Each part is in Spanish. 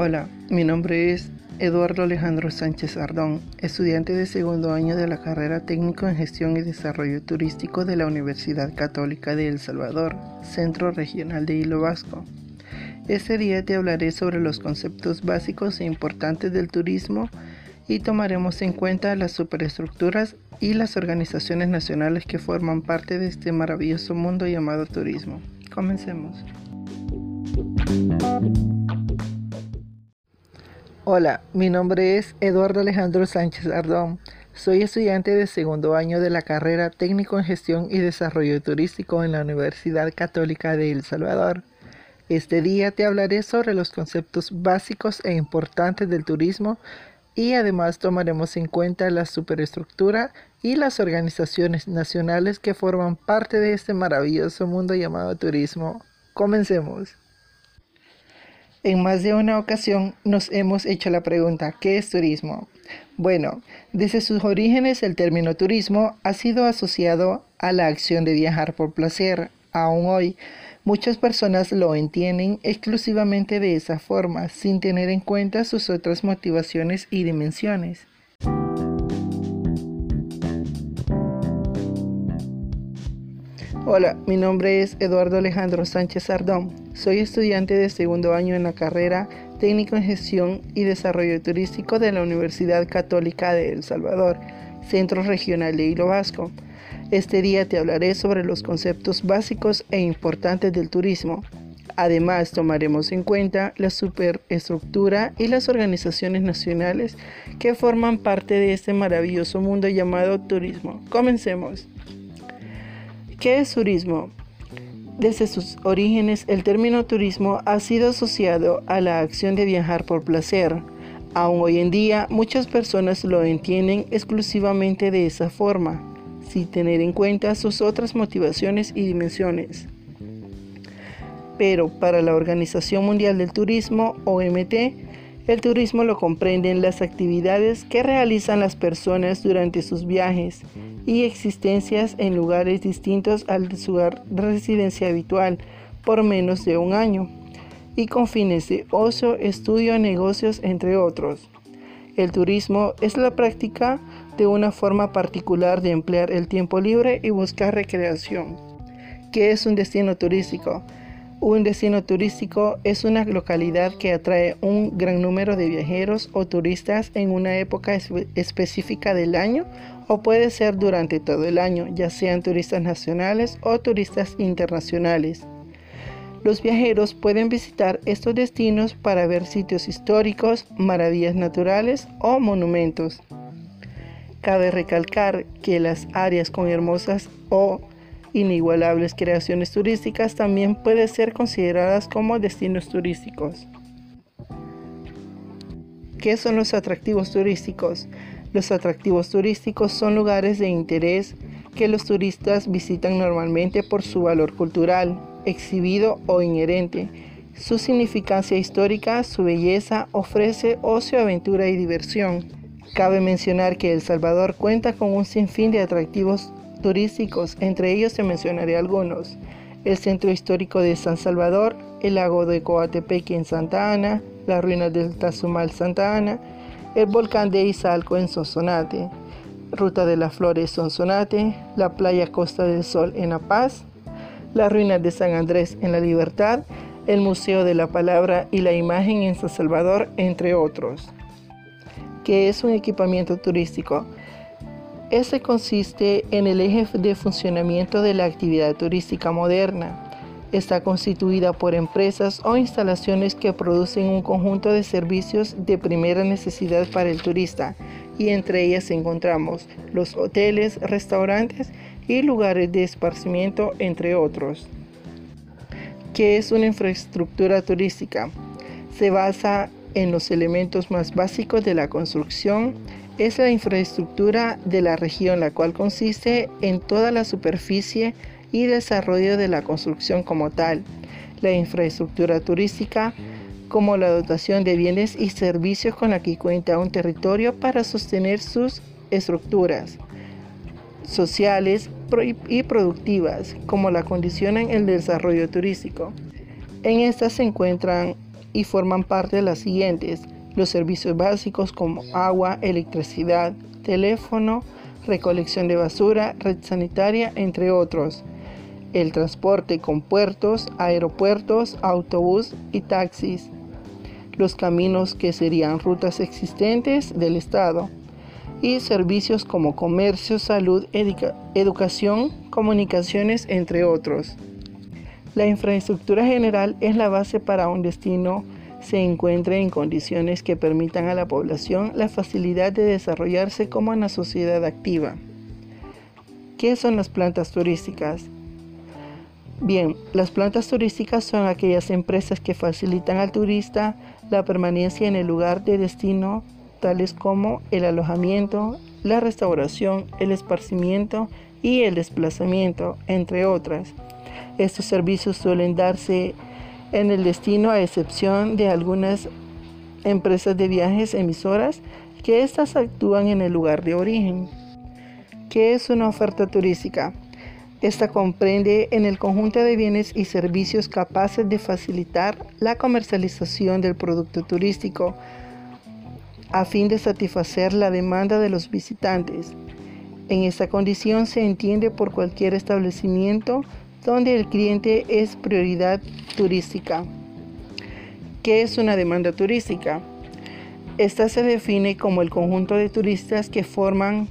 Hola, mi nombre es Eduardo Alejandro Sánchez Ardón, estudiante de segundo año de la carrera técnico en gestión y desarrollo turístico de la Universidad Católica de El Salvador, Centro Regional de Hilo Vasco. Este día te hablaré sobre los conceptos básicos e importantes del turismo y tomaremos en cuenta las superestructuras y las organizaciones nacionales que forman parte de este maravilloso mundo llamado turismo. Comencemos. Hola, mi nombre es Eduardo Alejandro Sánchez Ardón. Soy estudiante de segundo año de la carrera Técnico en Gestión y Desarrollo Turístico en la Universidad Católica de El Salvador. Este día te hablaré sobre los conceptos básicos e importantes del turismo y además tomaremos en cuenta la superestructura y las organizaciones nacionales que forman parte de este maravilloso mundo llamado turismo. Comencemos. En más de una ocasión nos hemos hecho la pregunta, ¿qué es turismo? Bueno, desde sus orígenes el término turismo ha sido asociado a la acción de viajar por placer. Aún hoy, muchas personas lo entienden exclusivamente de esa forma, sin tener en cuenta sus otras motivaciones y dimensiones. Hola, mi nombre es Eduardo Alejandro Sánchez Ardón. Soy estudiante de segundo año en la carrera Técnico en Gestión y Desarrollo Turístico de la Universidad Católica de El Salvador, Centro Regional de Hilo Vasco. Este día te hablaré sobre los conceptos básicos e importantes del turismo. Además, tomaremos en cuenta la superestructura y las organizaciones nacionales que forman parte de este maravilloso mundo llamado turismo. Comencemos. ¿Qué es turismo? Desde sus orígenes, el término turismo ha sido asociado a la acción de viajar por placer. Aún hoy en día, muchas personas lo entienden exclusivamente de esa forma, sin tener en cuenta sus otras motivaciones y dimensiones. Pero para la Organización Mundial del Turismo, OMT, el turismo lo comprenden las actividades que realizan las personas durante sus viajes y existencias en lugares distintos al de su residencia habitual por menos de un año y con fines de ocio, estudio, negocios, entre otros. El turismo es la práctica de una forma particular de emplear el tiempo libre y buscar recreación. ¿Qué es un destino turístico? Un destino turístico es una localidad que atrae un gran número de viajeros o turistas en una época específica del año o puede ser durante todo el año, ya sean turistas nacionales o turistas internacionales. Los viajeros pueden visitar estos destinos para ver sitios históricos, maravillas naturales o monumentos. Cabe recalcar que las áreas con hermosas o inigualables creaciones turísticas también pueden ser consideradas como destinos turísticos. ¿Qué son los atractivos turísticos? Los atractivos turísticos son lugares de interés que los turistas visitan normalmente por su valor cultural, exhibido o inherente. Su significancia histórica, su belleza, ofrece ocio, aventura y diversión. Cabe mencionar que El Salvador cuenta con un sinfín de atractivos turísticos, entre ellos se mencionaré algunos. El Centro Histórico de San Salvador, el lago de Coatepeque en Santa Ana, las ruinas del Tazumal Santa Ana, el volcán de Izalco en Sonsonate, Ruta de las Flores Sonsonate, la playa Costa del Sol en La Paz, las ruinas de San Andrés en La Libertad, el Museo de la Palabra y la Imagen en San Salvador, entre otros. ¿Qué es un equipamiento turístico? Este consiste en el eje de funcionamiento de la actividad turística moderna. Está constituida por empresas o instalaciones que producen un conjunto de servicios de primera necesidad para el turista y entre ellas encontramos los hoteles, restaurantes y lugares de esparcimiento, entre otros. ¿Qué es una infraestructura turística? Se basa en los elementos más básicos de la construcción, es la infraestructura de la región, la cual consiste en toda la superficie y desarrollo de la construcción como tal. La infraestructura turística como la dotación de bienes y servicios con la que cuenta un territorio para sostener sus estructuras sociales y productivas, como la condicionan el desarrollo turístico. En estas se encuentran y forman parte las siguientes. Los servicios básicos como agua, electricidad, teléfono, recolección de basura, red sanitaria, entre otros. El transporte con puertos, aeropuertos, autobús y taxis. Los caminos que serían rutas existentes del Estado. Y servicios como comercio, salud, educación, comunicaciones, entre otros. La infraestructura general es la base para un destino se encuentre en condiciones que permitan a la población la facilidad de desarrollarse como una sociedad activa. ¿Qué son las plantas turísticas? Bien, las plantas turísticas son aquellas empresas que facilitan al turista la permanencia en el lugar de destino, tales como el alojamiento, la restauración, el esparcimiento y el desplazamiento, entre otras. Estos servicios suelen darse en el destino a excepción de algunas empresas de viajes emisoras que éstas actúan en el lugar de origen. ¿Qué es una oferta turística? Esta comprende en el conjunto de bienes y servicios capaces de facilitar la comercialización del producto turístico a fin de satisfacer la demanda de los visitantes. En esta condición se entiende por cualquier establecimiento donde el cliente es prioridad turística. ¿Qué es una demanda turística? Esta se define como el conjunto de turistas que forman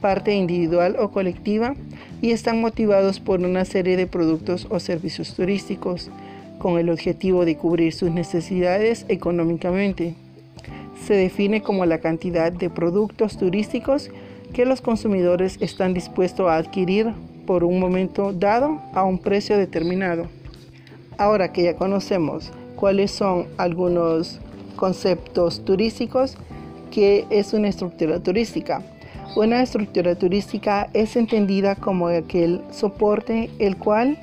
parte individual o colectiva y están motivados por una serie de productos o servicios turísticos con el objetivo de cubrir sus necesidades económicamente. Se define como la cantidad de productos turísticos que los consumidores están dispuestos a adquirir por un momento dado a un precio determinado. Ahora que ya conocemos cuáles son algunos conceptos turísticos, ¿qué es una estructura turística? Una estructura turística es entendida como aquel soporte el cual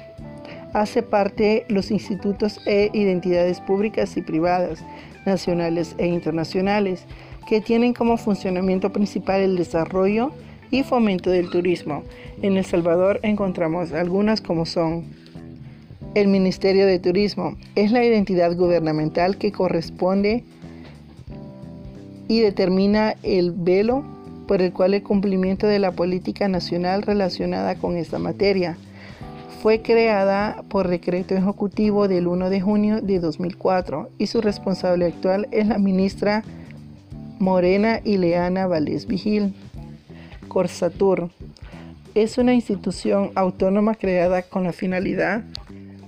hace parte los institutos e identidades públicas y privadas, nacionales e internacionales, que tienen como funcionamiento principal el desarrollo y fomento del turismo. En El Salvador encontramos algunas como son el Ministerio de Turismo. Es la identidad gubernamental que corresponde y determina el velo por el cual el cumplimiento de la política nacional relacionada con esta materia. Fue creada por decreto ejecutivo del 1 de junio de 2004 y su responsable actual es la ministra Morena Ileana Valdés Vigil. Corsatur es una institución autónoma creada con la finalidad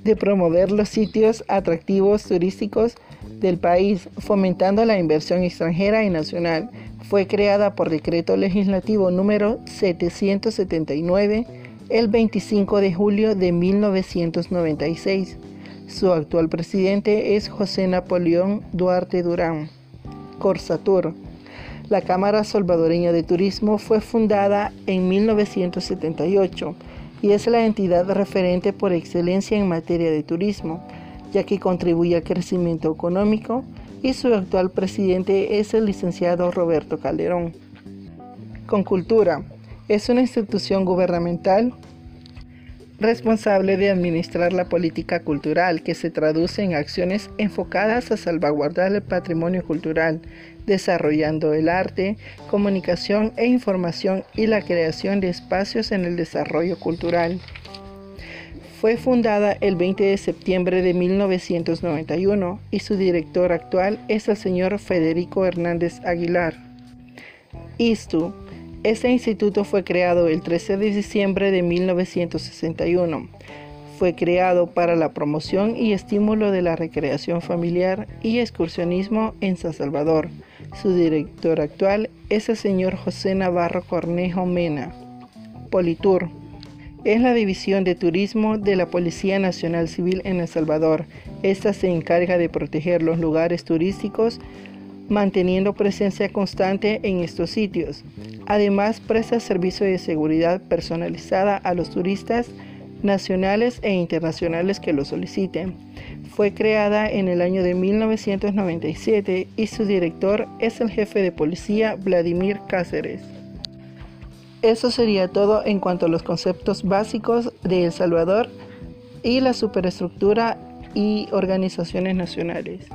de promover los sitios atractivos turísticos del país, fomentando la inversión extranjera y nacional. Fue creada por decreto legislativo número 779 el 25 de julio de 1996. Su actual presidente es José Napoleón Duarte Durán. Corsatur la Cámara Salvadoreña de Turismo fue fundada en 1978 y es la entidad referente por excelencia en materia de turismo, ya que contribuye al crecimiento económico y su actual presidente es el licenciado Roberto Calderón. Con Cultura es una institución gubernamental responsable de administrar la política cultural que se traduce en acciones enfocadas a salvaguardar el patrimonio cultural, desarrollando el arte, comunicación e información y la creación de espacios en el desarrollo cultural. Fue fundada el 20 de septiembre de 1991 y su director actual es el señor Federico Hernández Aguilar. ISTU este instituto fue creado el 13 de diciembre de 1961. Fue creado para la promoción y estímulo de la recreación familiar y excursionismo en San Salvador. Su director actual es el señor José Navarro Cornejo Mena. Politur es la división de turismo de la Policía Nacional Civil en El Salvador. Esta se encarga de proteger los lugares turísticos manteniendo presencia constante en estos sitios. Además, presta servicio de seguridad personalizada a los turistas nacionales e internacionales que lo soliciten. Fue creada en el año de 1997 y su director es el jefe de policía Vladimir Cáceres. Eso sería todo en cuanto a los conceptos básicos de El Salvador y la superestructura y organizaciones nacionales.